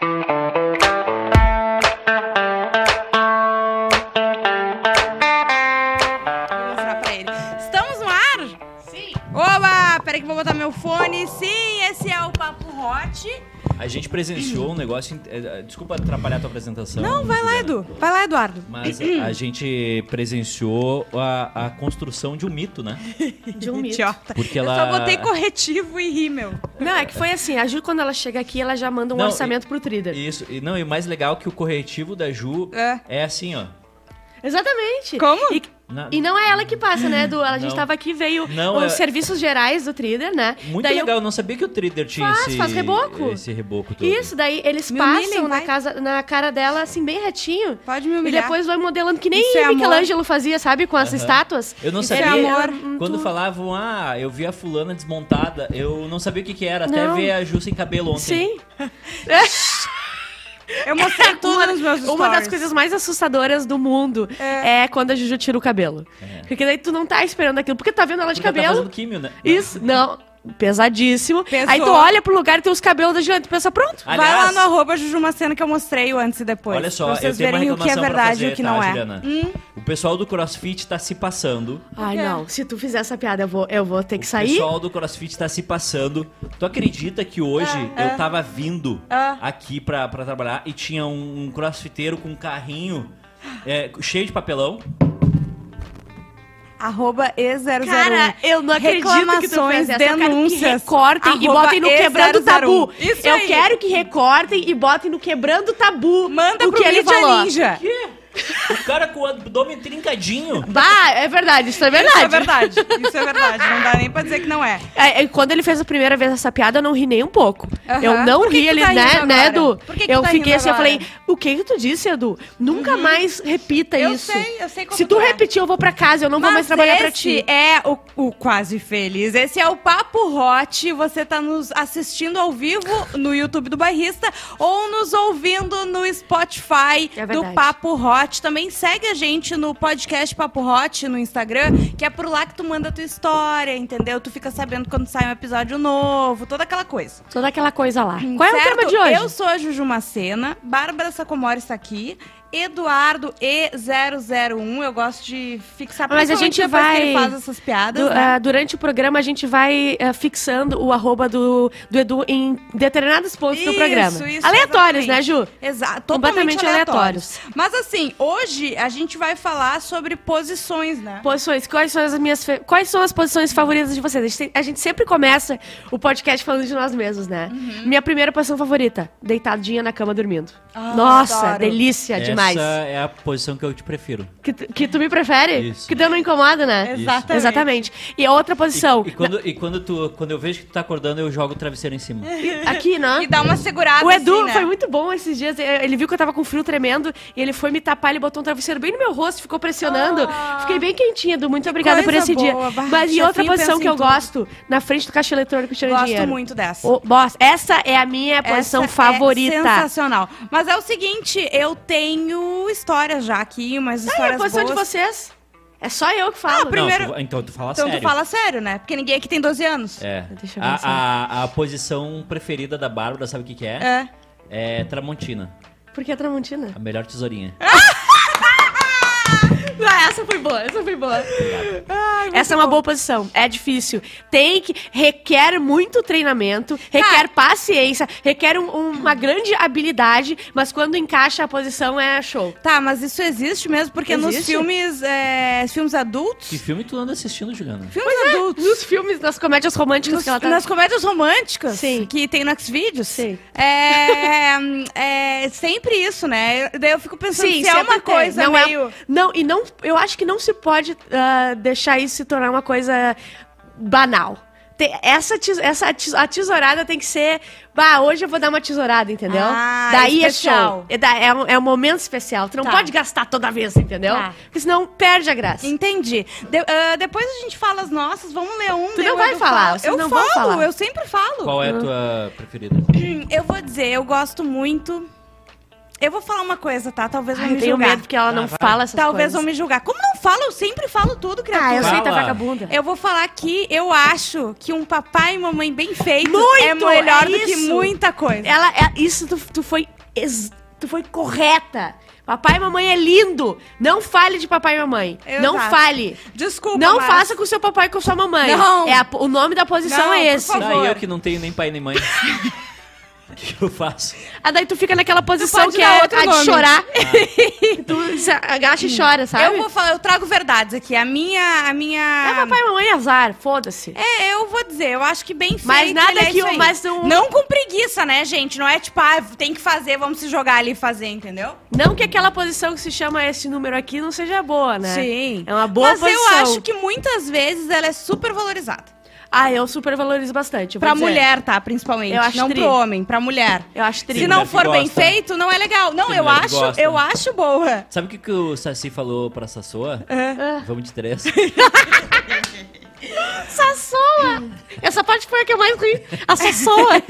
Vou mostrar pra ele. Estamos no ar? Sim. Oba, peraí que eu vou botar meu fone. Sim, A gente presenciou um negócio. in- eh, Desculpa atrapalhar a tua apresentação. Não, vai lá. Edu. Vai lá, Eduardo. Mas a, a gente presenciou a, a construção de um mito, né? De um mito. Idiota. Porque Eu ela. só botei corretivo e rímel. Não, é que foi assim, a Ju, quando ela chega aqui, ela já manda um Não, orçamento pro Trider. Isso. E, não, e o mais legal é que o corretivo da Ju É. é, assim, ó. Exatamente. Como? E, Na- e não é ela que passa, né, Edu? A gente Não. tava aqui, veio Não, os é- serviços gerais do Trider, né? Muito Daí legal, eu não sabia que o Trader tinha Faz, esse, faz reboco. esse reboco todo. Isso, daí eles Me passam na, vai. casa, na cara dela, assim, bem retinho. Pode me E humilhar. depois vai modelando, que nem é amor. Michelangelo fazia, sabe? Com as Aham. estátuas. Eu não Isso é sabia. amor. Hum, Quando falavam, ah, eu vi a fulana desmontada, eu não sabia o que, que era, até Não. ver a Ju sem cabelo ontem. Sim. Eu mostrei tudo uma, nos meus stories. uma das coisas mais assustadoras do mundo é, quando a Juju tira o cabelo. É. Porque daí tu não tá esperando aquilo, porque tá vendo ela de Porque tá cabelo. fazendo químio, né? Isso, não. Pesadíssimo. Pesou. Aí tu olha pro lugar e tem os cabelos da Juliana, tu pensa, pronto. Vai lá Aliás- no arroba Jujumacena que eu mostrei o antes e depois. Olha só, pra eu vocês uma verem o que é verdade e o que tá, não é. Juliana? O pessoal do CrossFit tá se passando. Ai, não. Se tu fizer essa piada, eu vou, eu vou ter que O sair. pessoal do CrossFit tá se passando. Tu acredita que hoje eu tava vindo Ah. aqui pra, pra trabalhar e tinha um, um crossfiteiro com um carrinho é, cheio de papelão? Arroba E001. Cara, eu não acredito que tu Reclamações, fez essa. Eu quero que denúncias, recortem e botem no E001. Quebrando Tabu. Isso eu aí. quero que recortem e botem no Quebrando Tabu. Manda o pro que ele Mídia falou. O cara com o abdômen trincadinho. Bah, é verdade, isso é verdade. Isso é verdade. Isso é verdade. Não dá nem pra dizer que não é. É, é, quando ele fez a primeira vez essa piada, eu não ri nem um pouco. Aham. Eu não ri ele, tá né, né? Edu? Por que que eu tá fiquei assim, eu agora? falei, o que que tu disse, Edu? Nunca mais repita Eu isso. sei, eu sei como Se tu é. repetir, eu vou pra casa, eu não vou Mas mais trabalhar pra esse ti. é o, o Quase Feliz. Esse é o Papo Hot. Você tá nos assistindo ao vivo no YouTube do Bairrista ou nos ouvindo no Spotify É do. Papo Hot. Também segue a gente no podcast Papo Hot no Instagram, que é por lá que tu manda a tua história, entendeu? Tu fica sabendo quando sai um episódio novo, toda aquela coisa. Toda aquela coisa lá. Qual é o Certo? tema de hoje? Eu sou a Juju Macena, Bárbara Sacomori está aqui, Eduardo E001, eu gosto de fixar Mas a gente depois que ele vai- faz essas piadas, Du- né? ah, durante o programa, a gente vai ah, fixando o arroba do, do Edu em determinados pontos do Isso, programa. isso, Aleatórios, exatamente. né, Ju? Exato, completamente aleatórios. aleatórios. Mas assim, hoje a gente vai falar sobre posições, né? Posições, quais são as minhas fe- quais são as posições favoritas de vocês? A gente, a gente sempre começa o podcast falando de nós mesmos, né? Uhum. Minha primeira posição favorita, deitadinha na cama dormindo. Ah, Nossa, adoro. delícia demais. Essa é a posição que eu te prefiro. Que, tu- que tu me prefere? Isso. Que tu não incomoda, né? Exatamente. Exatamente. E a outra posição, E, e quando, e quando, tu, quando eu vejo que tu tá acordando, eu jogo o travesseiro em cima. aqui, né? E dá uma segurada O Edu assim, né? foi muito bom esses dias. Ele viu que eu tava com frio tremendo e ele foi me tapar, ele botou um travesseiro bem no meu rosto, ficou pressionando. Ah. Fiquei bem quentinha, Edu. Muito obrigada por esse dia. boa. Bah, Mas e outra posição que eu tudo. gosto, na frente do caixa eletrônico tirando Gosto dinheiro. muito dessa. Ô, boss, essa é a minha posição Essa favorita. É sensacional. Mas é o seguinte, eu tenho histórias já aqui, umas a histórias posição de boas. vocês. É só eu que falo. Ah, primeiro- Não, tu- então tu fala Então sério. tu fala sério, né? Porque ninguém aqui tem 12 anos. É. Deixa eu ver a, a, a posição preferida da Bárbara, sabe o que, que é? É. É Tramontina. Por que a Tramontina? A melhor tesourinha. Ah, essa foi boa, essa foi boa. essa é uma boa posição. É difícil. Tem que. Requer muito treinamento, requer paciência, requer um- um- uma grande habilidade, mas quando encaixa a posição é show. Tá, mas isso existe mesmo, porque nos Existe? filmes, é, filmes adultos... Que filme tu anda assistindo, Juliana? Filmes adultos. Nos filmes, nas comédias românticas Nos- que ela tá. Nas comédias românticas Sim. que tem no Xvideos. Sim. É, é sempre isso, né? Daí eu fico pensando se é uma coisa não meio... É, não, e não, eu acho que não se pode ah, deixar isso se tornar uma coisa banal. Tem- essa, essa a tesourada tem que ser. Bah, hoje eu vou dar uma tesourada, entendeu? Ah, Daí especial. é show. É, é um, é um momento especial. Tu não Tá. pode gastar toda vez, entendeu? Tá. Porque senão perde a graça. Entendi. De- ah, depois a gente fala as nossas, vamos ler um. Tu não vai falar, Eu não falo, falar. eu sempre falo. Qual é a tua preferida? Hum, Eu vou dizer, eu gosto muito. Eu vou falar uma coisa, tá? Talvez Ai, vão eu me tenho julgar. medo porque ela não Ah, vai. fala essas Talvez coisas. vão me julgar. Como não fala? Eu sempre falo tudo, criatura. Ah, eu sei, tá Fala. vagabunda. Eu vou falar que eu acho que um papai e mamãe bem feito Muito, é melhor é do que muita coisa. Ela, é- isso tu, tu foi ex- tu foi correta. Papai e mamãe é lindo. Não fale de papai e mamãe. Exato. Não fale. Desculpa, Não mas- faça com seu papai e com sua mamãe. Não. É a- o nome da posição Não, é por esse. favor. Não, eu que não tenho nem pai nem mãe. O que eu faço? Ah, daí tu fica naquela posição que é outro a de chorar. tu se agacha e chora, sabe? Eu vou falar, eu trago verdades aqui. A minha. A minha. É papai e mamãe azar, foda-se. É, eu vou dizer, eu acho que bem feito. Mas nada é que aí. mas um- Não com preguiça, né, gente? Não é tipo, ah, tem que fazer, vamos se jogar ali e fazer, entendeu? Não que aquela posição que se chama esse número aqui não seja boa, né? Sim. É uma boa Mas posição. eu acho que muitas vezes ela é super valorizada. Ah, eu super valorizo bastante. Pra dizer. mulher, tá? Principalmente. Eu acho não tri. pro homem, pra mulher. Eu acho tri. Se não for bem feito, não é legal. Não, eu acho, gosta. eu acho boa. Sabe o que, que o Saci falou pra Sassoa? Ah. Vamos de três. Sassoa! Essa parte foi a que eu mais ri. A Sassoa.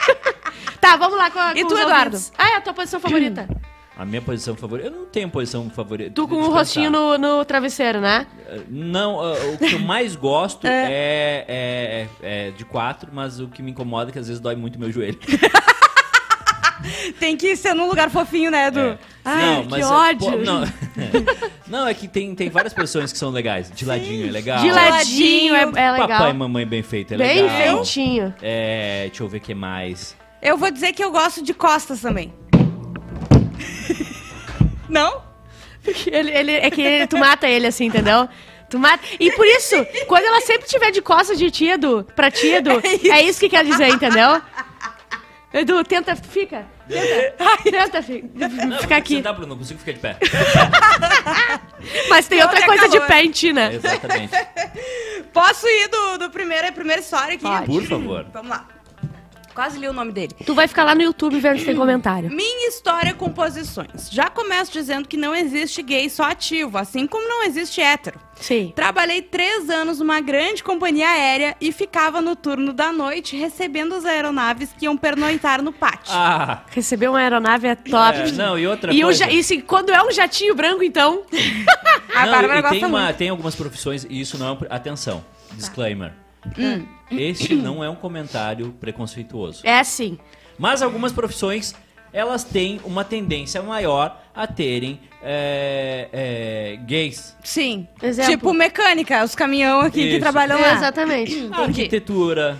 tá, vamos lá com a E tu, os Eduardo? ouvintes. Ah, é a tua posição favorita. A minha posição favorita. Eu não tenho posição favorita. tu com o rostinho no, no travesseiro, né? Não, uh, o que eu mais gosto é, é- é de quatro, mas o que me incomoda é que às vezes dói muito meu joelho. Tem que ser num lugar fofinho, né, Edu? É. Ai, que é, ódio. pô, não. não, é que tem, tem várias posições que são legais. De ladinho é legal. De ladinho é, é legal. Papai e mamãe bem feito é Bem legal. feitinho. É, deixa eu ver o que mais. Eu vou dizer que eu gosto de costas também. não? Ele, ele, é que ele- tu mata ele assim, entendeu? Tu mata. E por isso, quando ela sempre tiver de costas de ti, Edu, pra ti, Edu, é isso que quer dizer, entendeu? Edu, tenta, fica. Tenta, tenta fi- Não, ficar aqui. Sentar, Bruno, não consigo ficar de pé. Mas tem Não, outra coisa de calor. pé em ti, né? Exatamente. Posso ir do, do primeiro, primeira história aqui? Pode. Por favor. Vamos lá. Quase li o nome dele. Tu vai ficar lá no YouTube vendo se tem comentário. Minha história com posições. Já começo dizendo que não existe gay só ativo, assim como não existe hétero. Sim. Trabalhei três anos numa grande companhia aérea e ficava no turno da noite recebendo as aeronaves que iam pernoitar no pátio. Ah, Receber uma aeronave é top. é, não, e outra e, coisa. e se, quando é um jatinho branco, então. a Não, Bárbara e gosta tem, uma- tem algumas profissões, e isso não é. um- Atenção, disclaimer. Hum. Este não é um comentário preconceituoso. É sim. Mas algumas profissões, elas têm uma tendência maior a terem é, é, gays. Sim. Exemplo. Tipo mecânica, os caminhão aqui que Isso. trabalham lá. Exatamente. Arquitetura,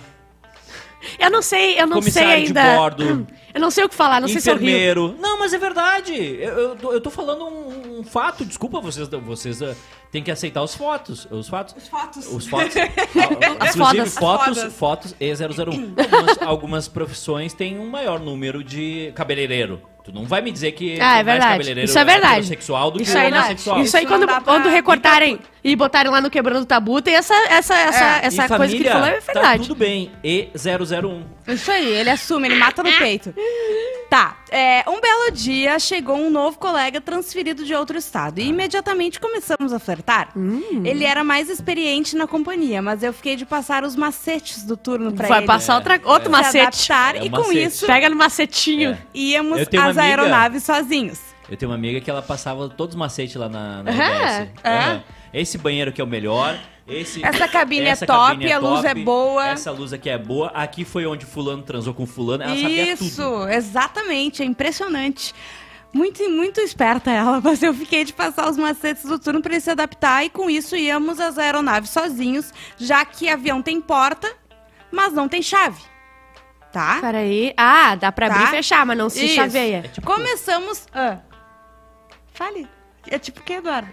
Eu não sei, eu não sei Comissário de ainda. bordo. Eu não sei o que falar, não sei se eu rio. enfermeiro. Não, mas é verdade. Eu, eu, tô, eu tô falando um, um fato. Desculpa, vocês, vocês uh, têm que aceitar os fotos. Os fatos. Os fotos. Os fotos. As Inclusive, fodas. fotos, As fodas. fotos E001. Algumas, algumas profissões têm um maior número de cabeleireiro. Tu não vai me dizer que Ah, é verdade. cabeleireiro Isso é verdade. heterossexual do Isso que aí, não, homossexual. isso aí Isso quando, quando recortarem e botarem lá no Quebrando o Tabu, tem essa, essa, essa, É, essa E coisa que ele falou, é Tá verdade. tudo bem. E001. Isso aí, ele assume, ele mata no peito. Tá, é, um belo dia chegou um novo colega transferido de outro estado e imediatamente começamos a flertar. Ele era mais experiente na companhia, mas eu fiquei de passar os macetes do turno pra Vai ele. passar outra, outro se macete. adaptar É e com macete. isso Pega no macetinho. É. íamos às amiga- aeronaves sozinhos. Eu tenho uma amiga que ela passava todos os macetes lá na, na É? RBS. É? Aham. Esse banheiro aqui é o melhor. Esse, Essa cabine é essa top, cabine a luz é boa. Essa luz aqui é boa. Aqui foi onde fulano transou com fulano. Ela sabia Isso, tudo. exatamente, é impressionante. Muito, muito esperta ela, mas eu fiquei de passar os macetes do turno para ele se adaptar e com isso íamos às aeronaves sozinhos, já que avião tem porta, mas não tem chave. Tá? Peraí. Ah, dá pra abrir Tá. e fechar, mas não se Isso. chaveia. É tipo- Começamos. Ah. Fale. É tipo o que, Eduardo?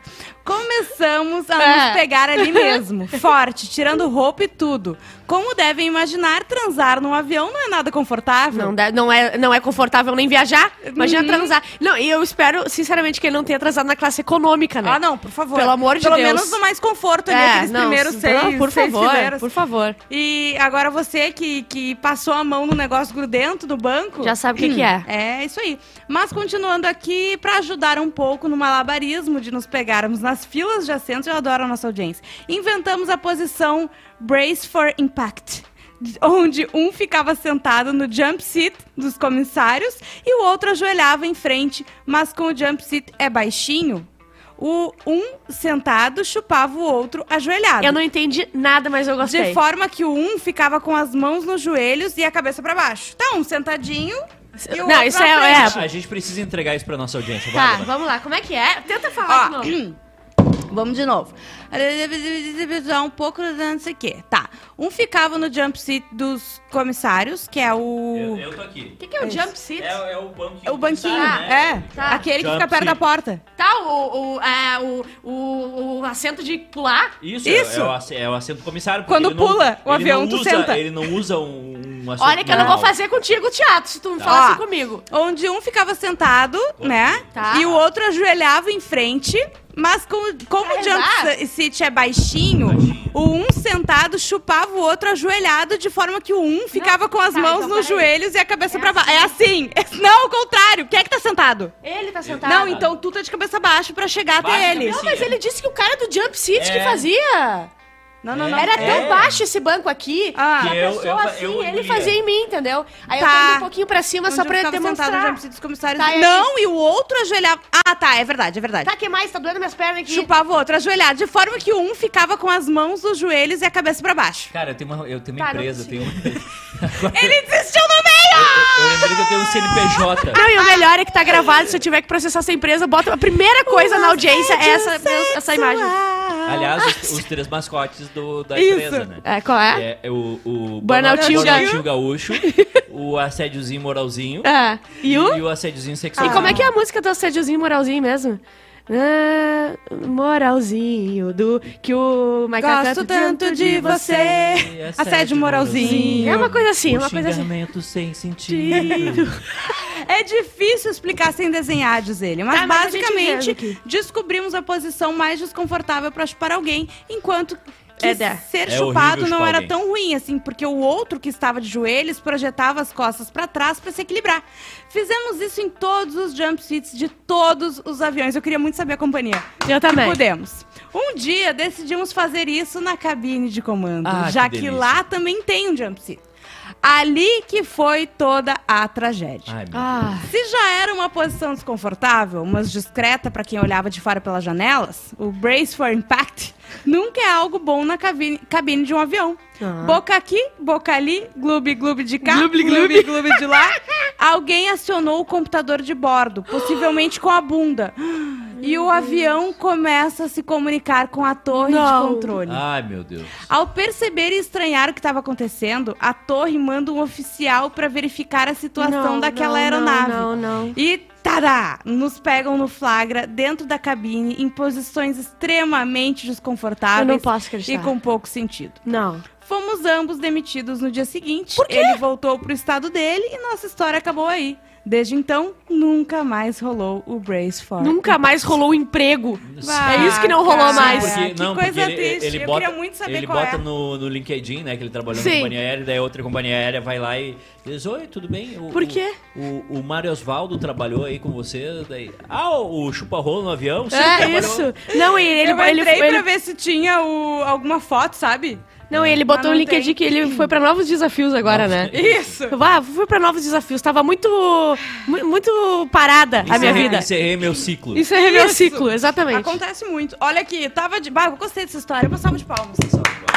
Começamos a É. nos pegar ali mesmo, forte, tirando roupa e tudo. Como devem imaginar, transar num avião não é nada confortável. Não, não, é, não é confortável nem viajar. Imagina Uhum. transar. Não, e eu espero, sinceramente, que ele não tenha transado na classe econômica, né? Ah, não, por favor. Pelo amor de Pelo Deus. menos no mais conforto ali, É, não, primeiros se- seis, não, por seis favor, por favor. E agora você que, que passou a mão no negócio grudento do banco. Já sabe o que, que é. É, isso aí. Mas continuando aqui, pra ajudar um pouco no malabarismo de nos pegarmos nas filas de assentos, eu adoro a nossa audiência. Inventamos a posição Brace for Impact. onde um ficava sentado no jump seat dos comissários e o outro ajoelhava em frente, mas como o jump seat é baixinho, o um sentado chupava o outro ajoelhado. Eu não entendi nada, mas eu gostei. De forma que o um ficava com as mãos nos joelhos e a cabeça pra baixo. Tá, um sentadinho e o Não, isso é- frente. A gente precisa entregar isso pra nossa audiência. Tá, Bárbara. vamos lá. Como é que é? Tenta falar Ó, de novo. Vamos de novo. Um pouco, não sei o quê. Tá. Um ficava no jump seat dos comissários, que é o... Eu, eu tô aqui. O que, que é o jump seat? É, é o banquinho. É o banquinho, sabe, né? é. Tá. Aquele que Jump fica perto seat. da porta. Tá, o, o, é, o, o, o assento de pular. Isso, Isso. É, o, ass- o assento do comissário. Quando ele não- pula o avião, tu usa, senta. Ele não usa um, um assento Olha que eu não vou normal. fazer contigo teatro, se tu Tá. falar assim comigo. Onde um ficava sentado, né? Tá. E o outro ajoelhava em frente. Mas como, como o jump seat é baixinho, o um sentado chupava o outro ajoelhado, de forma que o um ficava com as tá, mãos então nos joelhos e a cabeça É pra baixo. É assim. Não, ao contrário. Quem é que tá sentado? Ele tá sentado. Não, então tu tá de cabeça baixa pra chegar Baixa até a ele. Não, mas ele disse que o cara do jump que É. fazia. Não, não, não. Era É. tão baixo esse banco aqui. Ah. que a Que eu- pessoa eu- assim, eu ele fazia em mim, entendeu? Aí eu Tá. caí um pouquinho pra cima Onde só pra sentado demonstrar. seat dos comissários. Tá, não, e o outro ajoelhava. Ah, tá, é verdade, é verdade. Tá, que mais? Tá doendo minhas pernas aqui. Chupava o outro ajoelhado, de forma que um ficava com as mãos nos joelhos e a cabeça pra baixo. Cara, eu tenho uma, eu tenho uma Tá, empresa, eu tenho uma... Ele desistiu no meio! Eu lembrei que eu tenho um CNPJ. Não, e o melhor é que tá gravado. Se eu tiver que processar essa empresa, bota a primeira coisa na audiência é essa, essa imagem. Aliás, os, os três mascotes do, da Isso. empresa, né? É, qual é? É, é o, o Burnoutinho Burnoutinho gaúcho, o assédiozinho moralzinho É. E o? e o assédiozinho sexual. E como é que é a música do assédiozinho moralzinho mesmo? Ah, moralzinho do que o Michael Gosto canta tanto de você. É Assédio moralzinho. É uma coisa assim, o uma coisa assim. xingamento sem sentido. É difícil explicar sem desenhar, diz ele. Mas Tá, basicamente descobrimos a posição mais desconfortável pra chupar alguém, enquanto que É, ser É chupado não era alguém. tão ruim assim, porque o outro que estava de joelhos projetava as costas pra trás pra se equilibrar. Fizemos isso em todos os jump seats de todos os aviões. Eu queria muito saber a companhia. Eu também. Podemos. Um dia decidimos fazer isso na cabine de comando, Ah, já que que, lá também tem um jump seat. Ali que foi toda a tragédia. Ai, Ah, Se já era uma posição desconfortável, mas discreta para quem olhava de fora pelas janelas, o brace for impact nunca é algo bom na cabine, cabine de um avião. Ah. Boca aqui, boca ali, gloob gloob de cá, Gloob, gloob gloob de lá. Alguém acionou o computador de bordo, possivelmente com a bunda. E o avião começa a se comunicar com a torre Não. de controle. Ai, meu Deus. Ao perceber e estranhar o que estava acontecendo, a torre manda um oficial para verificar a situação Não, daquela não, aeronave. não, não, não. E tará! Nos pegam no flagra, dentro da cabine, em posições extremamente desconfortáveis Eu não posso acreditar. e com pouco sentido. não. Fomos ambos demitidos no dia seguinte. Por quê? Ele voltou pro estado dele e nossa história acabou aí. Desde então, nunca mais rolou o Brace for. Nunca mais rolou um emprego. Vai, é isso que não rolou cara. mais. Sim, Porque, que não, coisa porque ele, triste. ele Eu bota, queria muito saber ele qual bota é. no, no LinkedIn, né, que ele trabalhou Sim. na companhia aérea, daí outra companhia aérea vai lá e diz, oi, tudo bem? O, Por quê? O, o, o Mário Osvaldo trabalhou aí com você, daí... Ah, o chupa-rolo no avião? Sim, É trabalhou. isso. Não, e ele, eu ele, entrei ele, pra ver se tinha o- alguma foto, sabe? Não, ele botou no LinkedIn tem. que ele foi pra novos desafios agora, né? Isso! Ah, fui pra novos desafios. Tava muito, mu- muito parada a minha Encerrei- vida. Encerrei meu ciclo. Isso é meu Isso. ciclo, exatamente. Acontece muito. Olha aqui, tava de. Bah, eu gostei dessa história. Eu salva de palmas. Tava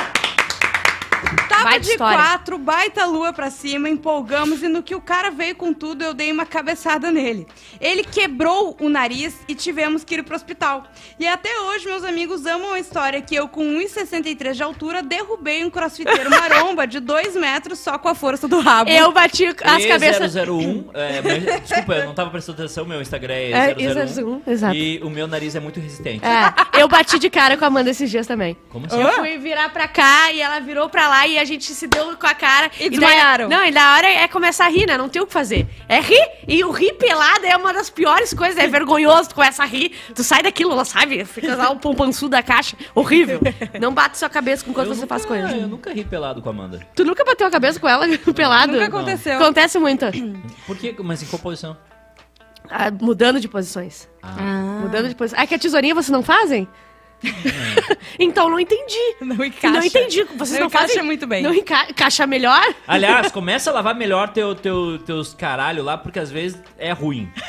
Baita de história. quatro, baita lua pra cima, empolgamos e no que o cara veio com tudo, eu dei uma cabeçada nele. Ele quebrou o nariz e tivemos que ir pro hospital. E até hoje, meus amigos amam a história que eu, com 1,63 de altura, derrubei um crossfiteiro maromba de 2 metros só com a força do rabo. Eu bati as cabeças. 001, é, desculpa, eu não tava prestando atenção, meu Instagram é, É, 001. exato. E o meu nariz é muito resistente. É, eu bati de cara com a Amanda esses dias também. Como assim? Eu fui virar pra cá e ela virou pra lá e a gente se deu com a cara. E daí- desmaiaram. não, e da hora é começar a rir, né? Não tem o que fazer. É rir. E o rir pelado é uma das piores coisas. É vergonhoso. Tu começa a rir. Tu sai daquilo, ela sabe? Fica lá o pompançu da caixa. Horrível. Não bate sua cabeça com quando Eu você nunca- faz coisa. Eu nunca ri pelado com a Amanda. Tu nunca bateu a cabeça com ela pelado? Nunca aconteceu. Acontece muito. Por que? Mas em qual posição? Ah, mudando de posições. Ah. Mudando de posições. Ah, que a tesourinha vocês não fazem? então não entendi. Não encaixa. Não entendi. Vocês não, encaixa fazem muito bem. Não enca encaixa melhor? Aliás, começa a lavar melhor teu, teu, teus caralho lá, porque às vezes é ruim.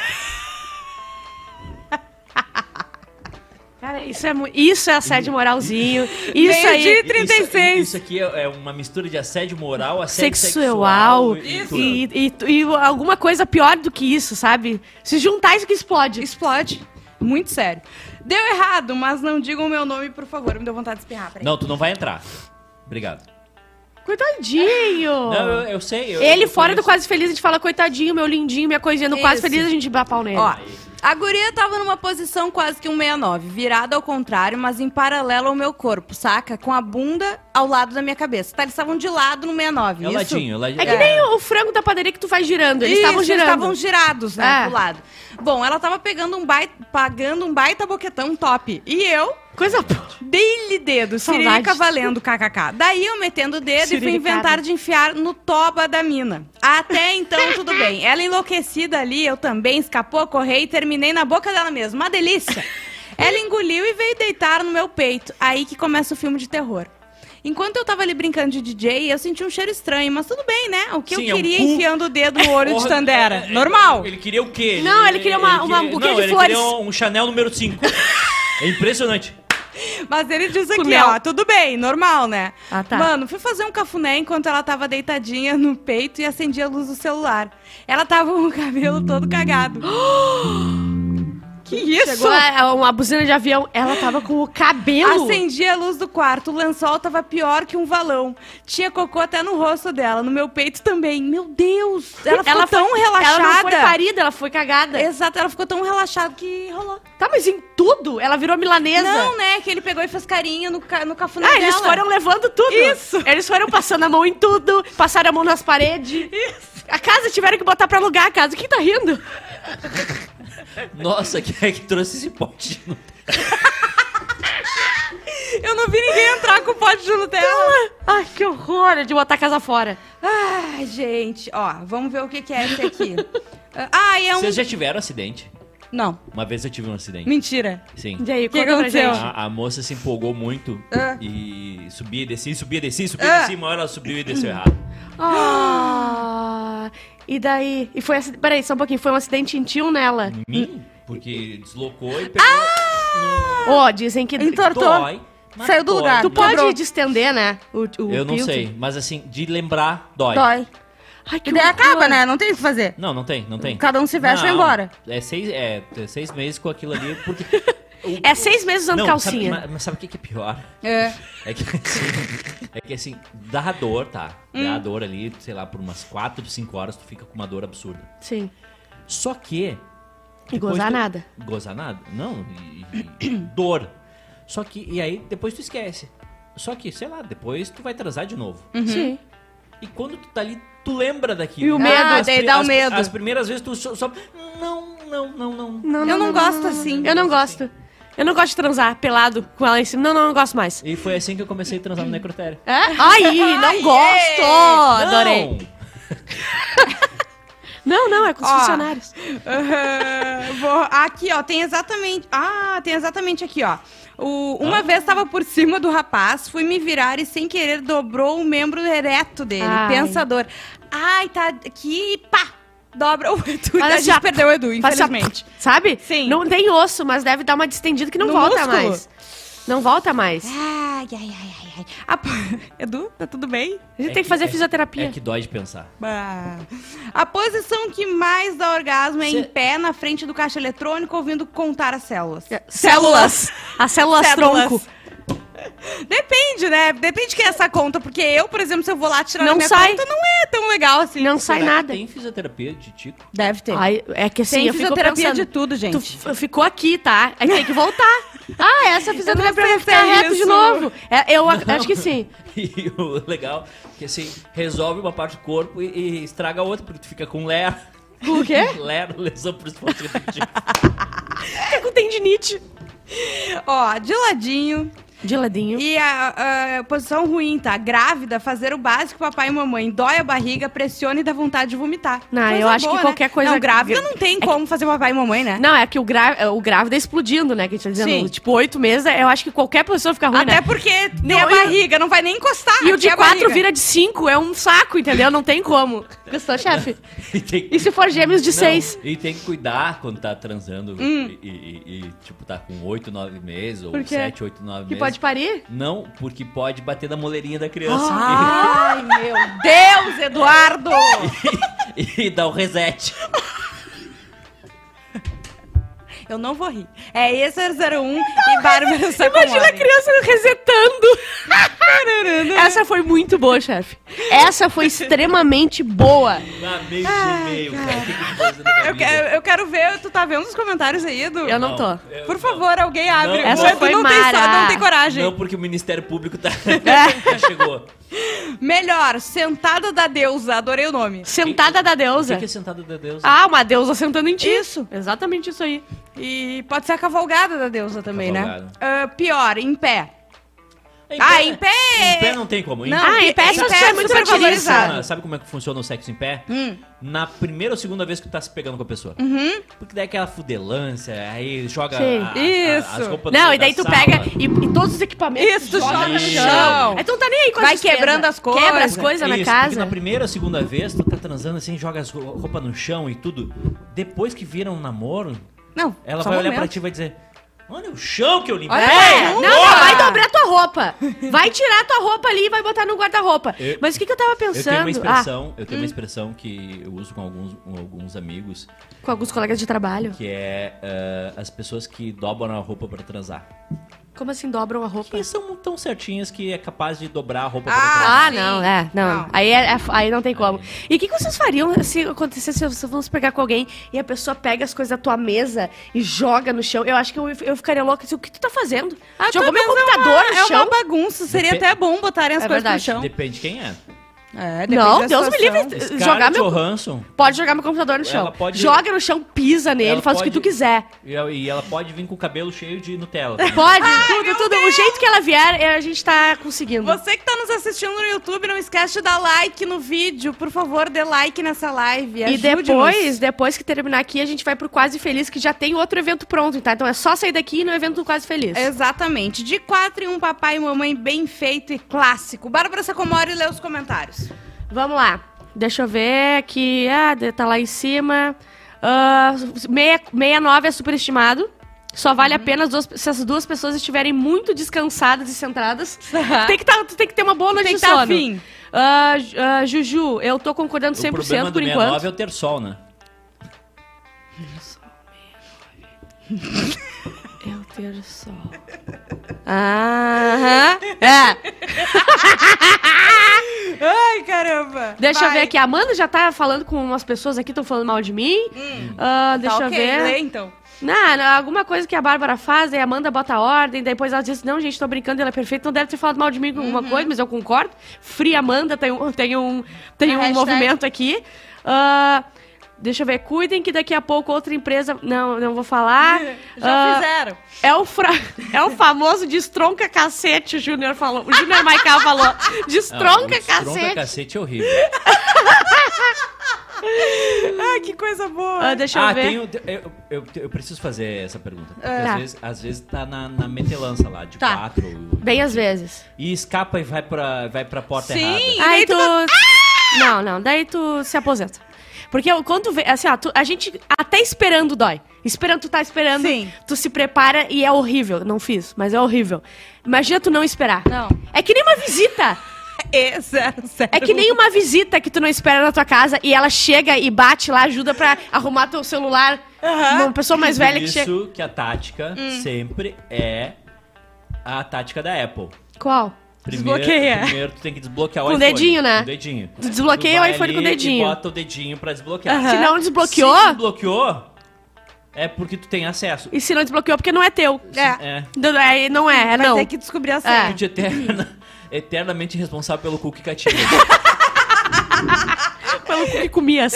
Cara, isso é, isso é assédio moralzinho. Isso aí. dia e Isso, 36. isso aqui é é uma mistura de assédio moral, assédio Sexual. sexual. e tudo. E, e, e alguma coisa pior do que isso, sabe? Se juntar, isso que explode. Explode. Muito sério. Deu errado, mas não digam o meu nome, por favor. Me deu vontade de espirrar. Peraí. Não, tu não vai entrar. Obrigado. Coitadinho. Não, eu, eu sei. eu- Ele eu fora do conheço. Quase Feliz, a gente fala coitadinho, meu lindinho, minha coisinha. No Quase. Feliz, a gente dá pau nele. Ó, a guria tava numa posição quase que um 69, virada ao contrário, mas em paralelo ao meu corpo, saca? Com a bunda ao lado da minha cabeça. Tá, eles estavam de lado no 69. É o isso? ladinho, o ladinho. É que nem o, o frango da padaria que tu faz girando. Eles estavam Isso, girando. estavam girados, né, É. pro lado. Bom, ela tava pegando um baita, pagando um baita boquetão top. E eu Coisa boa. dei-lhe dedo, siririca valendo, kkk. Daí eu metendo o dedo e fui inventar de enfiar no toba da mina. Até então, tudo bem. Ela enlouquecida ali, eu também, escapou a correr e terminei na boca dela mesma. Uma delícia. Ela engoliu e veio deitar no meu peito. Aí que começa o filme de terror. Enquanto eu tava ali brincando de DJ, eu senti um cheiro estranho, mas tudo bem, né? O que Sim, é eu um queria cu. enfiando o dedo no olho de Tandera. é, é, Normal. Ele queria o quê? Não, ele queria uma- uma- um buquê não, de ele flores. queria um Chanel número 5. é impressionante. Mas ele diz aqui, ó, tudo bem, normal, né? Ah, tá. Mano, fui fazer um cafuné enquanto ela tava deitadinha no peito e acendia a luz do celular. Ela tava com o cabelo todo cagado. que isso? Chegou a- uma buzina de avião. Ela tava com o cabelo. Acendi a luz do quarto, o lençol tava pior que um valão. Tinha cocô até no rosto dela, no meu peito também. Meu Deus! Ela ficou Ela foi- tão relaxada. Ela não foi parida, ela foi cagada. Exato, ela ficou tão relaxada que rolou. Tá, mas em tudo? Ela virou milanesa. Não, né? Que ele pegou e fez carinho no, ca- no cafuné Ah, dela. eles foram levando tudo. Isso. Eles foram passando a mão em tudo, passaram a mão nas paredes. Isso. A casa tiveram que botar pra alugar a casa. Quem tá rindo? Nossa, quem é que trouxe esse pote? Eu não vi ninguém entrar com o pote de Nutella. Ai, que horror é de botar a casa fora. Ai, gente, ó, vamos ver o que, que é esse aqui. Ah, é um. Vocês já tiveram acidente? Não, Uma vez eu tive um acidente. mentira. Sim. E aí, Que conta pra aconteceu? gente. A, a moça se empolgou muito Ah. e subia e descia, subia e descia, subia e Ah. descia. Uma hora ela subiu e desceu errado. Ah, e daí? E foi acidente. Peraí, só um pouquinho. Foi um acidente em ti ou nela? Em mim, porque deslocou e pegou. Ó, dizem que. Entortou. Dói. mas Saiu do dói. lugar. Tu pode Quebrou. distender, né? O, o Eu não pinto. sei, mas assim, de lembrar, dói. Dói. Ai, que E daí horror. acaba, né? Não tem o que fazer. Não, não tem, não tem. Cada um se veste e vai embora. É seis, é, é seis meses com aquilo ali, porque... o- É seis meses usando não, calcinha. Sabe, mas, mas sabe o que é pior? É. É que assim, é que assim, dá dor, tá? Hum. Dá dor ali, sei lá, por umas 4, 5 horas tu fica com uma dor absurda. Sim. Só que. E gozar tu- nada. Gozar nada? Não, e, e- dor. Só que, e aí depois tu esquece. Só que, sei lá, depois tu vai transar de novo. Sim. E quando tu tá ali, tu lembra daquilo. E o medo? Ah, As daí dá o as- medo. As primeiras vezes tu só. só- não, não, não, não. Eu não gosto assim. Eu não gosto. Eu não gosto de transar pelado com ela em cima. Não, não, não gosto mais. E foi assim que eu comecei a transar no necrotério. É? Ai, não gosto! Adorei. Não, não, é com os Ó. funcionários. Aham, vou- aqui, ó, tem exatamente. Ah, tem exatamente aqui, ó. O- uma vez tava por cima do rapaz, fui me virar e sem querer dobrou o membro ereto dele. Ai. Pensador. Ai, tá aqui, pá! Dobra o Edu. Olha a gente assim, ó. perdeu o Edu, assim, infelizmente. Sabe? Sim. Não tem osso, mas deve dar uma distendida que não No volta músculo. mais. Não volta mais. Ai, ai, ai, ai, ai. A po- Edu, tá tudo bem? A gente É tem que fazer é- fisioterapia. É que dói de pensar. Bah. A posição que mais dá orgasmo é Cê- em pé, na frente do caixa eletrônico, ouvindo contar as células. É, Células. As células Células. tronco. Depende, né? Depende de quem é essa conta. Porque eu, por exemplo, se eu vou lá tirar Não minha sai. conta, não é tão legal assim. Não sai Será que nada. Tem fisioterapia de Tico? Deve ter. Ai, é que assim, Tem eu fisioterapia pensando, de tudo, gente. Tu ficou aqui, tá? Aí tem que voltar. Ah, essa fisioterapia vai ficar é reto de novo. É, eu ac- acho que sim. E o legal é que assim, resolve uma parte do corpo e, e estraga a outra, porque tu fica com ler. O quê? Ler, lesão por esforço repetitivo. Fica com tendinite. Ó, de ladinho. De ladinho. E a, a posição ruim, tá? Grávida, fazer o básico papai e mamãe. Dói a barriga, pressiona e dá vontade de vomitar. Não, eu acho que né? qualquer coisa- Não, grávida não tem É que- como fazer papai e mamãe, né? Não, é que o, gra... o grávida é explodindo, né? Que a gente tá dizendo. Sim. Tipo, oito meses, eu acho que qualquer pessoa fica ruim, Até né? porque tem Não, a barriga, não vai nem encostar. E o de é quatro barriga. vira de cinco, é um saco, entendeu? Não tem como. Gostou, chefe? E tem, E se for gêmeos de Não, seis? E tem que cuidar quando tá transando Hum. e, e- e, tipo, tá com 8, 9 meses, ou quê? 7, 8, 9 Que meses. pode parir? Não, porque pode bater na moleirinha da criança Ai, meu Deus, Eduardo! e, e dar o reset. Eu não vou rir. É esse 001 e Bárbara Sacomori. Imagina a criança resetando. Essa foi muito boa, chefe. Essa foi extremamente boa. Na meio meio, cara. O que que eu que- quero ver, tu tá vendo os comentários aí, Edu? Eu não tô. Por favor, alguém abre. Não, O Essa Edu foi não tem, mara. só- não tem coragem. Não, porque o Ministério Público tá... Já chegou. Melhor, sentada da deusa. Adorei o nome. Sentada da O deusa. que que é sentado da Deus? Ah, uma deusa sentando em ti. Isso. Exatamente isso aí. E pode ser a cavalgada da deusa também, Cavalgada. né? Ah, pior, em pé. Em Ah, pé- em pé... Em pé não tem como. Em Não, Ah, em pé em pé coisas é é muito super Sabe como é que valorizado. funciona- Sabe como é que funciona o sexo em pé? Hum. Na primeira ou segunda vez que tu tá se pegando com a pessoa. Uhum. Porque daí é aquela fudelância, aí joga Sim. a- a- Isso. as roupas Não, e daí tu sala. pega e, e todos os equipamentos. Isso, tu joga no chão. chão. Aí tu não tá nem aí com Vai as quebrando as Quebra as coisas. coisas na Isso, Porque casa. na primeira ou segunda vez, tu tá transando assim, joga as ro- roupa no chão e tudo. Depois que vira um namoro, Não, ela só vai um olhar pra momento. ti e vai dizer: Olha o chão que eu limpei. Olha É, não, não, vai dobrar tua roupa. Vai tirar tua roupa ali e vai botar no guarda-roupa. Eu- Mas o que, que eu tava Eu pensando? tenho uma Ah, expressão, eu Hum. tenho uma expressão que eu uso com alguns, com alguns amigos, com alguns colegas de trabalho. que é eh, as pessoas que dobram a roupa pra transar. Como assim dobram a roupa? Que são tão certinhas que é capaz de dobrar a roupa Ah. Ah, não, é, não. Não. Aí, é, é- aí não tem como. E o que, que vocês fariam se acontecesse, se vocês vamos pegar com alguém e a pessoa pega as coisas da tua mesa e joga no chão? Eu acho que eu, eu ficaria louca assim, o que tu tá fazendo? Ah, Jogou meu talvez é computador uma- no É chão? uma bagunça. Seria Depe- até bom botarem as É coisas verdade. no chão. Depende de quem é. É, depende Não, da Deus me livre. Scarlett Jogar meu- Johansson. Pode jogar meu computador no chão. Ela pode- Joga no chão, pisa nele, Ela faz o que pode- tu quiser. E e ela pode vir com o cabelo cheio de Nutella. Pode, tudo, tudo. O jeito que ela vier, a gente tá conseguindo. Você que tá nos assistindo no YouTube, não esquece de dar like no vídeo. Por favor, dê like nessa live. E depois, depois que terminar aqui, a gente vai pro Quase Feliz, que já tem outro evento pronto, tá? Então é só sair daqui e no evento do Quase Feliz. Exatamente. De quatro em um papai e mamãe bem feito e clássico. Bárbara Sacomori lê os comentários. Vamos lá. Deixa eu ver aqui. Ah, tá lá em cima. Ah, meia- 69 é superestimado. Só vale Uhum. a pena as duas- se as duas pessoas estiverem muito descansadas e centradas. tem, que tá, tem que ter uma boa noite Tem de tá sono. afim. Ah, Ju- ah, Juju, eu tô concordando O problema 100% do por 69 enquanto. é o ter sol, né? Ter sol. Aham. É. Ai, caramba. Deixa eu Vai. ver aqui. A Amanda já tá falando com umas pessoas aqui, estão falando mal de mim. Ah, deixa Tá eu ver. lê então. Não, não, alguma coisa que a Bárbara faz, aí a Amanda bota a ordem, depois ela diz, não, gente, tô brincando, ela é perfeita, não deve ter falado mal de mim com alguma coisa, mas eu concordo. Free Amanda tem, um- tem um, tem A um hashtag. movimento aqui. Ah, deixa eu ver, cuidem que daqui a pouco outra empresa... Não, não vou falar. Já Ah, fizeram. É o, fra... é o famoso destronca cacete, o Júnior falou. O Júnior Maiká falou. Destronca Ah, o Tronca cacete. cacete é horrível. Ai, que coisa boa. Ah, deixa eu ah, ver. tenho, eu, eu, eu preciso fazer essa pergunta. Porque Tá. às, vezes, às vezes tá na, na metelança lá, de Tá. quatro. Bem às vezes. E escapa e vai pra, vai pra porta Sim. errada. E Aí tu tu. Não, não, daí tu se aposenta. Porque eu- quando vê, assim, ó, tu- a gente até esperando dói. Esperando, tu tá esperando, Sim. tu se prepara e é horrível. Não fiz, mas é horrível. Imagina tu não esperar. Não. É que nem uma visita. É, zero, zero. É que nem uma visita que tu não espera na tua casa e ela chega e bate lá, ajuda pra arrumar teu celular. Aham. Uma pessoa mais velha que isso chega. que a tática Hum. sempre é a tática da Apple. Qual? Primeiro, Desbloqueia. primeiro tu tem que desbloquear o Com o iPhone. dedinho, né? Com o dedinho. Tu desbloqueia Tu o vai iPhone com o dedinho. E bota o dedinho pra desbloquear. Aham. Se não desbloqueou, Se desbloqueou, é porque tu tem acesso. e se não desbloqueou, porque não é teu. É. É. Não, é, não é, é Vai não. ter que descobrir a senha. É. Tu de eterna, eternamente responsável pelo cookie cativa. Pelo que comias.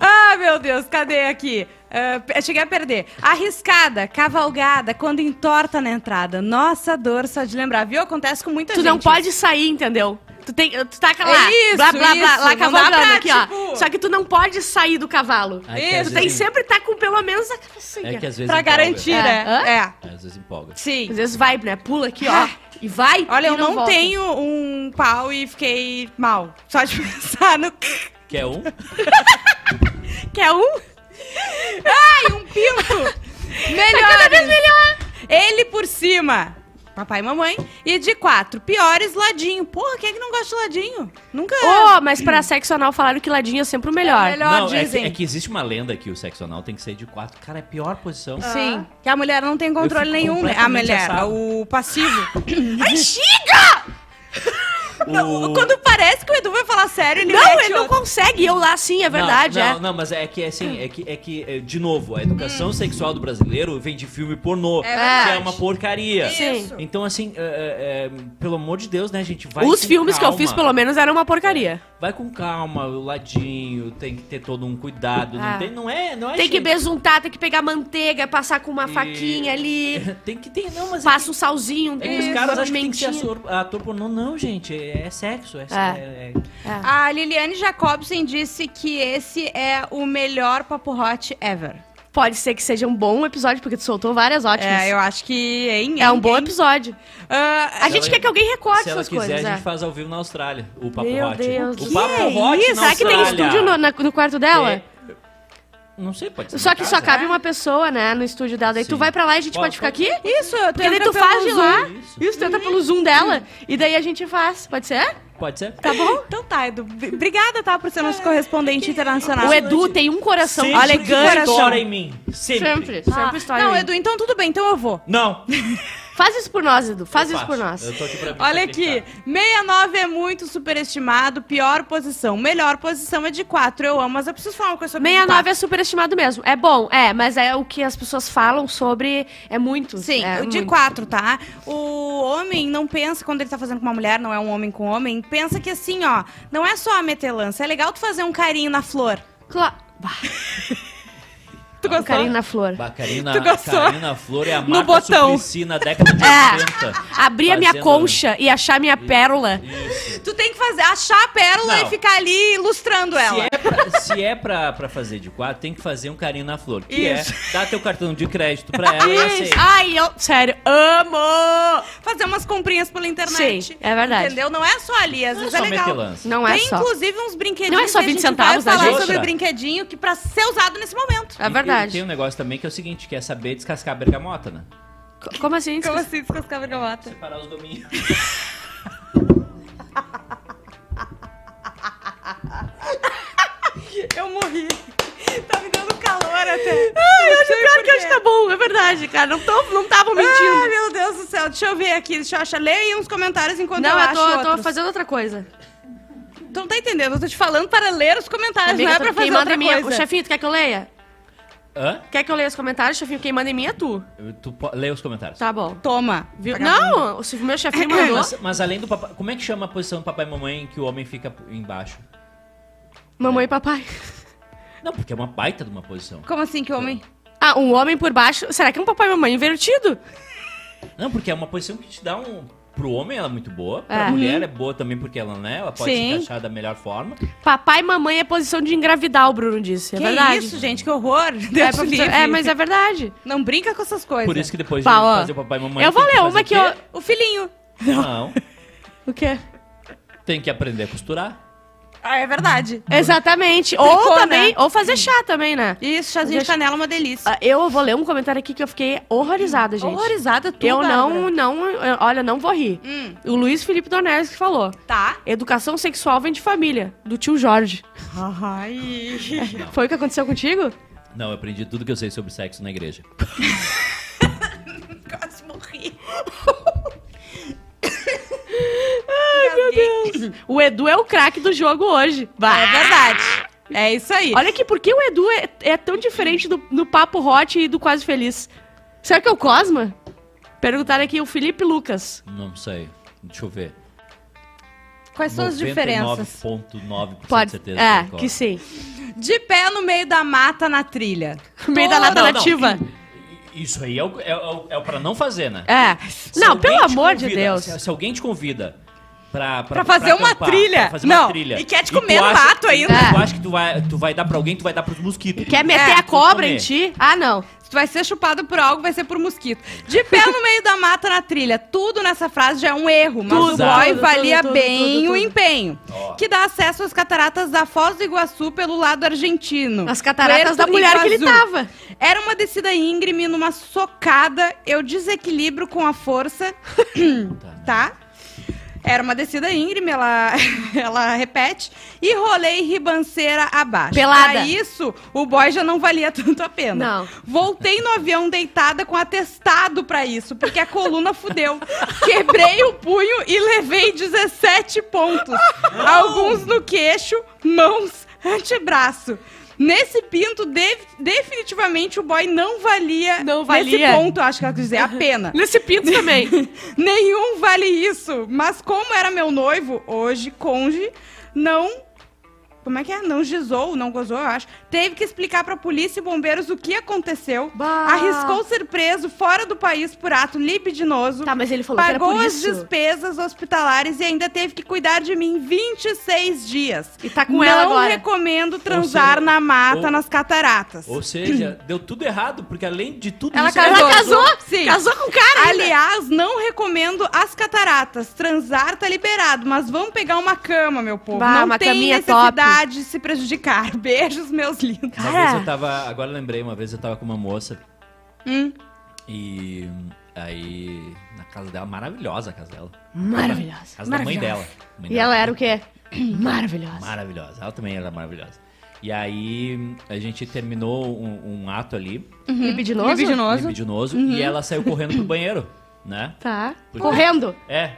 Ah, meu Deus, cadê aqui? Uh, cheguei a perder. Arriscada, cavalgada, quando entorta na entrada. Nossa, dor só de lembrar. Viu? Acontece com muita Tu gente. não pode sair, entendeu? Tu, tem, tu taca lá, É isso, blá, blá, blá, isso. lá Não dá cavalgando aqui, ó. tipo- Só que tu não pode sair do cavalo. Que Isso, Tu tem vezes- sempre estar com pelo menos a cabecinha. É que às vezes Pra empolga. garantir, É. né? Hã? É. Às vezes empolga. Sim. Às vezes vai, né? Pula aqui, ó. E vai. Olha, e eu não, volta. tenho um pau e fiquei mal. Só de pensar no. Quer um? Quer um? Ai, um pinto! Melhor! Cada vez melhor. Ele por cima. Papai e mamãe. E de quatro. Piores, ladinho. Porra, quem é que não gosta de ladinho? Nunca. Ô, mas pra sexo anal falaram que ladinho é sempre o melhor. É melhor. não, é que, dizem. é que existe uma lenda que o sexo anal tem que ser de quatro. Cara, é a pior posição. Sim. Que a mulher não tem controle nenhum, né? A mulher, assado. o passivo. Ai, chega! O- Quando parece que o Edu vai falar sério, ele Não, ele não outro. consegue. Eu lá sim, é verdade, não, é. Não, não, mas é que assim, é que, é que, é, de novo, a educação sexual do brasileiro vem de filme pornô, É que é uma porcaria. Sim. Isso. Então, assim, é, é, é, pelo amor de Deus, né, gente? Vai Os filmes que eu calma. fiz, pelo menos, eram uma porcaria. Vai com calma, o ladinho, tem que ter todo um cuidado. Ah. Não, tem, não é. Não é Tem que gente- besuntar, tem que pegar manteiga, passar com uma E- faquinha ali. Tem que ter, não, mas. Passa um salzinho, É que os caras acham que tem que ser ator pornô. Não, gente, é, é sexo. É, É. é- é- A Liliane Jacobsen disse que esse é o melhor papo hot ever. Pode ser que seja um bom episódio, porque tu soltou várias ótimas. É, eu acho que. Hein, É um hein, bom hein. episódio. Ah, A gente ela- quer que alguém recorde Se ela essas quiser, coisas. a é. gente faz ao vivo na Austrália. O Papo Meu Hot. Deus, o que Papo é Hot isso? na Será que tem Austrália. estúdio no, na- no quarto dela? É, Não sei, pode ser. Só que só casa. cabe uma pessoa, né, no estúdio dela. Daí tu Sim. vai pra lá e a gente Pode- pode, ficar pode- aqui? Isso, eu Porque daí entra tu faz de Zoom. lá. Isso. Isso, tu entra pelo Zoom dela. E daí a gente faz. Pode ser? Pode ser? Tá bom? Então tá, Edu. Obrigada, tá, por ser nosso correspondente internacional. O Edu tem um coração Sempre elegante. estoura em mim. Sempre. Sempre, Ah, sempre história. Não. Edu, então tudo bem, então eu vou. Não. Faz isso por nós, Edu. Faz Eu isso por faço. nós. Eu tô aqui pra Olha aqui, 69 é muito superestimado, pior posição. Melhor posição é de 4, eu amo, mas eu preciso falar uma coisa sobre 69 é é... superestimado mesmo. É bom, é, mas é o que as pessoas falam sobre. É muito. Sim, é o de muito. 4, tá? O homem não pensa, quando ele tá fazendo com uma mulher, não é um homem com homem, pensa que assim, ó, não é só a metelança, é legal tu fazer um carinho na flor. Cla- Bah, Tu gostou? carinho na flor. Bacarina, Tu gostou? Carina Flor é a No marca botão. Suplicy na década de É. 80. Abrir a minha concha e achar minha pérola. Isso. Tu tem que fazer, achar a pérola Não. e ficar ali ilustrando Se ela. é, pra, se é pra, pra fazer de quatro, tem que fazer um carinho na flor. Que Isso. é dar teu cartão de crédito pra ela e Isso. aceita. Ai, eu. Sério, amo! Fazer umas comprinhas pela internet. Sim, é verdade. Entendeu? Não é só ali, às Não é vezes é, só legal. metelança. Não é Tem só. inclusive uns brinquedinhos Não é só que a 20 gente centavos, vai né, falar gente? sobre brinquedinho que pra ser usado nesse momento. É E- verdade. Tem um negócio também que é o seguinte, que é saber descascar a bergamota, né? Co- Como assim? Como assim descascar a bergamota? Separar os gominhos. Eu morri. Tá me dando calor até. Ai, Não sei pior que hoje tá bom, é verdade, cara. Não, tô, não tava Ai, mentindo. meu Deus do céu. Deixa eu ver aqui. Deixa eu achar. Leia uns comentários enquanto não, eu, eu acho tô, eu tô outros. fazendo outra coisa. Tu não tá entendendo. Eu tô te falando para ler os comentários, Amiga, não é pra fazer outra mim coisa. O chefinho, tu quer que eu leia? Hã? Quer que eu leia os comentários, chefinho? Quem manda em mim é tu. Tu po- lê os comentários. Tá bom. Toma. Viu? Não, o meu chefinho mandou. Mas, mas além do papai... Como é que chama a posição do papai e mamãe que o homem fica embaixo? Mamãe e papai. Não, porque é uma baita de uma posição. Como assim que homem? Ah, um homem por baixo. Será que é um papai e mamãe invertido? Não, porque é uma posição que te dá um... Pro homem ela é muito boa, pra É. mulher é boa também porque ela, né, ela pode Sim. se encaixar da melhor forma. Papai e mamãe é posição de engravidar, o Bruno disse. É que verdade. isso, gente? Que horror. É, Deus pra- livre. é, mas é verdade. Não brinca com essas coisas. Por isso que depois Pá, ó. de fazer o papai e mamãe... Eu vou ler uma o que eu- O filhinho. Não, O quê? tem que aprender a costurar. Ah, é verdade. Exatamente. Tricô, Ou também, né? ou fazer chá também, né? Isso, chazinho de canela é uma delícia. Ah, Eu vou ler um comentário aqui que eu fiquei horrorizada, gente. Horrorizada tu, Eu não, Bárbara. não, eu- olha, não vou rir. Hum, O Luiz Felipe Dornelles que falou. tá. Educação sexual vem de família, do tio Jorge. Ai. Foi o que aconteceu contigo? Não, eu aprendi tudo que eu sei sobre sexo na igreja. Deus. O Edu é o craque do jogo hoje. É verdade. É isso aí. Olha aqui, por que o Edu é, é tão diferente do, do Papo Hot e do Quase Feliz? Será que é o Cosma? Perguntaram aqui o Felipe Lucas. Não sei. Deixa eu ver. Quais são as diferenças? 99,9% de Pode. certeza. É, concordo. que sim. De pé no meio da mata na trilha. No meio da não. nativa. Isso aí é o, é, o- é o pra não fazer, né? É. Se Não, pelo amor de convida- Deus. Se, se alguém te convida pra, Pra fazer uma acampar, trilha. pra fazer Não, uma trilha. e quer te comer no acha- mato ainda. Tu acha que tu vai, tu vai dar pra alguém, tu vai dar pros mosquitos. Quer meter É, a cobra em ti? Ah, não. Se tu vai ser chupado por algo, vai ser por mosquito. De pé no meio da mata na trilha. Tudo nessa frase já é um erro, mas Tudo, o boy tudo, valia tudo, bem tudo, o empenho. Ó. Que dá acesso às cataratas da Foz do Iguaçu pelo lado argentino. As cataratas da mulher que ele tava. Era uma descida íngreme, numa socada, eu desequilibro com a força, tá? Era uma descida íngreme, ela, ela repete. E rolei ribanceira abaixo. Pelada. Pra isso, o boy já não valia tanto a pena. Não. Voltei no avião deitada com atestado pra isso, porque a coluna fudeu. Quebrei o punho e levei 17 pontos. Alguns no queixo, mãos, antebraço. Nesse pinto, de- definitivamente o boy não valia. Não Nesse valia. ponto, acho que ela quis dizer, a pena. Nesse pinto também. Nenhum vale isso. Mas como era meu noivo, hoje, conge, não. Como é que é? Não gizou, não gozou, eu acho. Teve que explicar pra polícia e bombeiros o que aconteceu. Bah. Arriscou ser preso fora do país por ato libidinoso. Tá, mas ele falou que era Pagou por as isso. despesas hospitalares e ainda teve que cuidar de mim 26 dias. E tá com não ela agora. recomendo transar seja, na mata, ou- nas cataratas. Ou seja, deu tudo errado, porque além de tudo Ela isso... casou. Ela casou? Sim. Casou com o cara ainda. Aliás, não recomendo as cataratas. Transar tá liberado, mas vamos pegar uma cama, meu povo. Bah, não uma tem necessidade de se prejudicar. Beijos, meus lindos. Uma Cara. vez eu tava. Agora eu lembrei, uma vez eu tava com uma moça Hum. e. Aí. Na casa dela, maravilhosa a casa dela. Maravilhosa. Casa da mãe dela. Mãe E dela. ela era o quê? Maravilhosa. Maravilhosa. Ela também era maravilhosa. E aí a gente terminou um, um ato ali, Libidinoso? Libidinoso. libidinoso, Uhum. e ela saiu correndo pro banheiro, né? Tá. Porque- Correndo. É.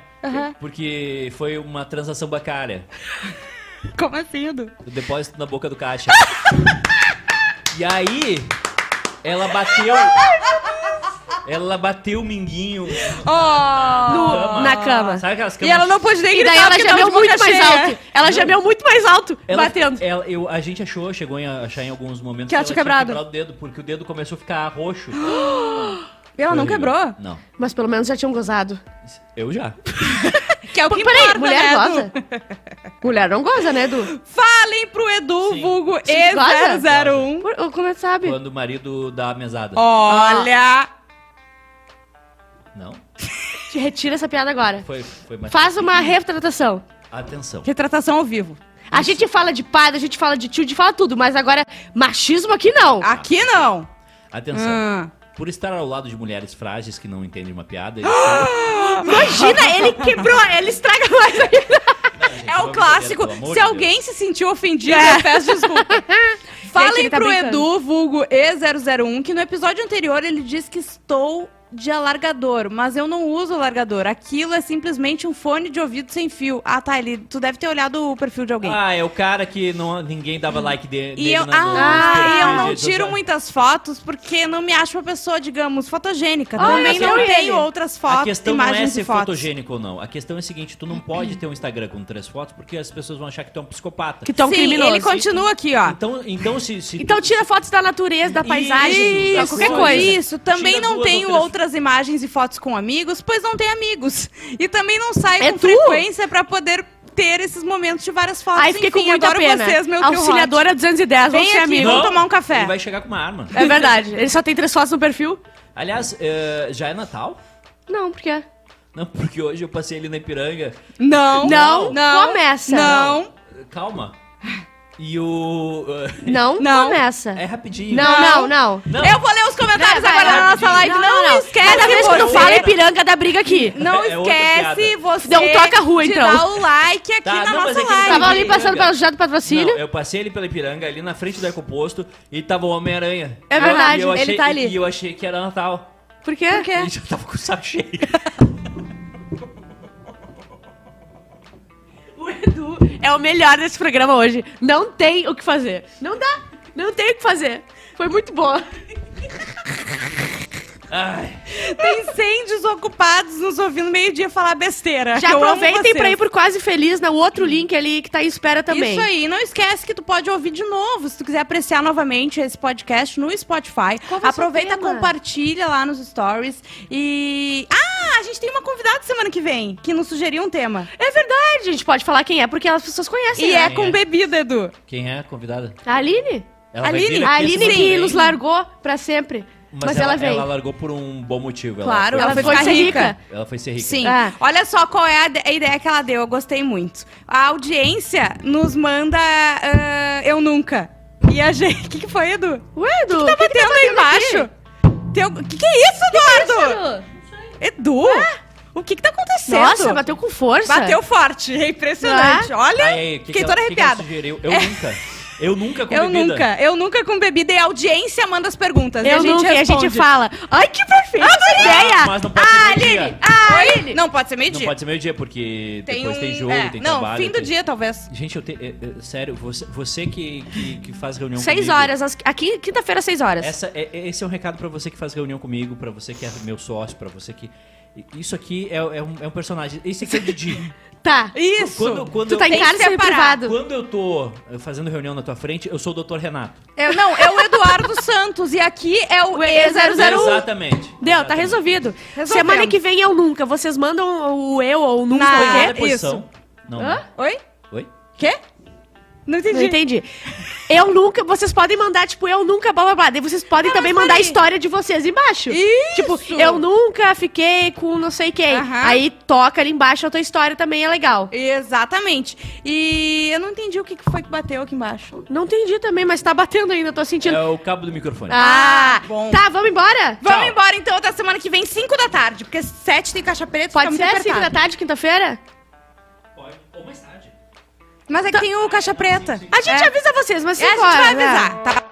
Porque foi uma transação bancária. Como assim, Edu? O depósito na boca do caixa. e aí, ela bateu. Ela bateu o minguinho. Oh! cama. na cama. Sabe aquelas E camas? ela não pôde nem E gritar daí ela gemeu muito mais cheia. alto. Ela gemeu muito mais alto, Ela- batendo. ela- eu, a gente achou, chegou a achar em alguns momentos Que ela tinha quebrado. o dedo, porque o dedo começou a ficar roxo. E ela não Foi quebrou? horrível. Não. Mas pelo menos já tinham gozado. Eu já. Que é o que Peraí, mulher né, goza? Mulher não goza, né, Edu? Falem pro Edu, Sim. vulgo Vocês gozam? E001. Por- Como é que sabe? Quando o marido dá a mesada. Olha! Não? Te retira essa piada agora. Foi, foi mais. Faz uma retratação. Atenção. Retratação ao vivo. A gente fala de pai, a gente fala de tio, a gente fala tudo, mas agora machismo aqui não. Aqui não. Atenção. Ah. Por estar ao lado de mulheres frágeis que não entendem uma piada, eles Imagina, ele quebrou, ele estraga mais ainda. É o clássico. Se alguém se sentiu ofendido, É. eu peço desculpa. Falem tá pro brincando. Edu, vulgo E001, que no episódio anterior ele disse que estou de alargador, mas eu não uso alargador. Aquilo é simplesmente um fone de ouvido sem fio. Ah, tá. Ele, tu deve ter olhado o perfil de alguém. Ah, é o cara que não, ninguém dava like de, E dele eu, na- no- ah, no- e eu não no- tiro muitas fotos porque não me acho uma pessoa, digamos, fotogênica. Ah, Também não ele. tenho outras A fotos, questão não é ser e fotos. fotogênico ou não. A questão é a seguinte, tu não pode ter um Instagram com três fotos porque as pessoas vão achar que tu é um psicopata. Que tu é um Sim, criminoso. ele continua aqui, ó. Então, então se, se Então tira fotos da natureza, da paisagem, da Isso, qualquer coisa. Isso, também Tira não tenho ou outras imagens e fotos com amigos, pois não tem amigos. E também não saio É com tu? frequência pra poder ter esses momentos de várias fotos. Aí fiquei com Enfim, muita adoro pena. vocês, meu tio Hot. Auxiliadora 210, vamos ser amigos. vamos tomar um café. Ele vai chegar com uma arma. É verdade, ele só tem três fotos no perfil? Aliás, eh, já é Natal? Não, por quê? Não, porque hoje eu passei ali na Ipiranga. Não, Não, não, começa. Não, Calma. E o... eh, Não, Não. começa. é rapidinho. Não, não, não. Não. Eu vou ler os comentários agora vai, na nossa live. rapidinho. Não, esquece Cada vez que tu você- fala Ipiranga, dá briga aqui. Não É outra esquece você Não toca a rua, de então. dar o like aqui Tá, na não, nossa é que- live. Tava ali passando pelo Jado Patrocínio. Não, eu passei ali pela Ipiranga, ali na frente do Ecoposto, e tava o Homem-Aranha. É eu- verdade, eu ele achei- tá ali. E eu achei que era Natal. Por quê? Por quê? E já tava com o saco cheio. é o melhor desse programa hoje. Não tem o que fazer. Não dá. Não tem o que fazer. Foi muito boa. Ai, Tem 100 desocupados nos ouvindo meio-dia falar besteira. Já aproveitem pra ir por Quase Feliz no outro link ali que tá em espera também. Isso aí, não esquece que tu pode ouvir de novo, se tu quiser apreciar novamente esse podcast no Spotify. Aproveita, compartilha lá nos stories e Ah, a gente tem uma convidada semana que vem que nos sugeriu um tema. É verdade, a gente pode falar quem é, porque as pessoas conhecem. E né? é com é? bebida, Edu. quem é a convidada? A Aline? Ela Aline, A Aline que nos largou pra sempre. Mas, ela, veio. Ela largou por um bom motivo. Ela Claro, foi- ela ela foi foi rica. rica. Ela foi ser rica. Sim. Ah. Olha só qual é a, de- a ideia que ela deu. Eu gostei muito. A audiência nos manda ah, Eu Nunca. E a gente... O que, que foi, Edu? Ué, Edu, O que tá batendo aí embaixo? Tem O que, que é isso, Eduardo? Edu? O que que tá acontecendo? Nossa, bateu com força. Bateu forte. É impressionante. Olha, Aí, aí, que fiquei que toda ela- que que ela arrepiada. sugeriu? Eu nunca. Eu nunca com eu bebida. nunca, eu nunca com bebida e a audiência manda as perguntas. e Eu a gente nunca, e a gente responde. fala. Ai, que perfeita essa Mas- ideia! Mas não pode Ah, ser meio-dia. Aline! Ah, Oi? Aline! Não, pode ser Não meio-dia. pode ser meio-dia, porque Tem depois um... tem jogo, é, tem Não, trabalho. fim do tem- dia, talvez. Gente, eu tenho. sério, você, você que, que, que faz reunião Seis comigo, horas, às- aqui, quinta-feira, seis horas. Essa, é- esse é um recado pra você que faz reunião comigo, pra você que é meu sócio, pra você que. Isso aqui é, é um, é um personagem. Esse aqui é o Didi. Tá. Isso! Quando, quando, Tu tá eu, em cárcere separar. privado. quando eu tô eh, fazendo reunião na tua frente, eu sou o Dr. Renato. Eu, não, é o Eduardo Santos e aqui é o O E001. E001. Exatamente. Deu, tá Exatamente. resolvido. Resolvemos. Semana que vem eu nunca. Vocês mandam o eu ou o nunca na posição. Não. Hã? Oi? Oi? Quê? Não entendi. Não entendi. Eu nunca, vocês podem mandar, tipo, eu nunca, blá blá blá. Daí vocês podem Ah, também mandar a história de vocês embaixo. Isso! Tipo, eu nunca fiquei com não sei quem. Aham. Aí toca ali embaixo, a tua história também é legal. Exatamente. E eu não entendi o que que foi que bateu aqui embaixo. Não entendi também, mas tá batendo ainda, tô sentindo. É o cabo do microfone. Ah, Ah, bom. Tá, vamos embora? Vamos Tchau. embora então até semana que vem, 5 da tarde, porque 7 tem caixa preta, Pode ser muito 5 da tarde, quinta-feira? Mas é que tá. tem o caixa preta. A gente é. avisa vocês, mas é, a gente vai né? avisar, tá?